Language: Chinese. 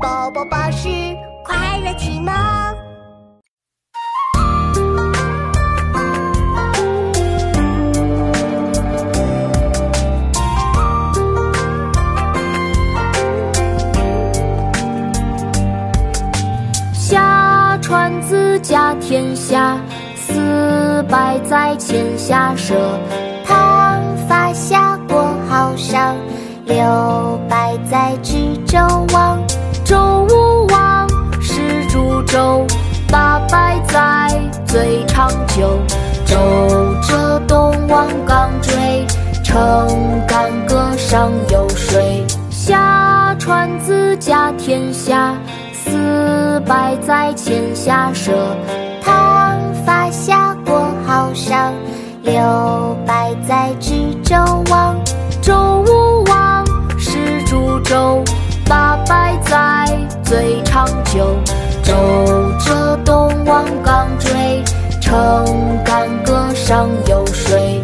宝宝巴士快乐启蒙。夏传子，家天下，四百载，迁下社。唐发下，国号商，六百载，知周王。最长久。周者，东王刚追，成干戈，上游水。夏传子，家天下。四百载，迁下社。唐发下，国号商，六百载，至周王。周武王，始诸周，八百载，最长久。周城，干戈上游水。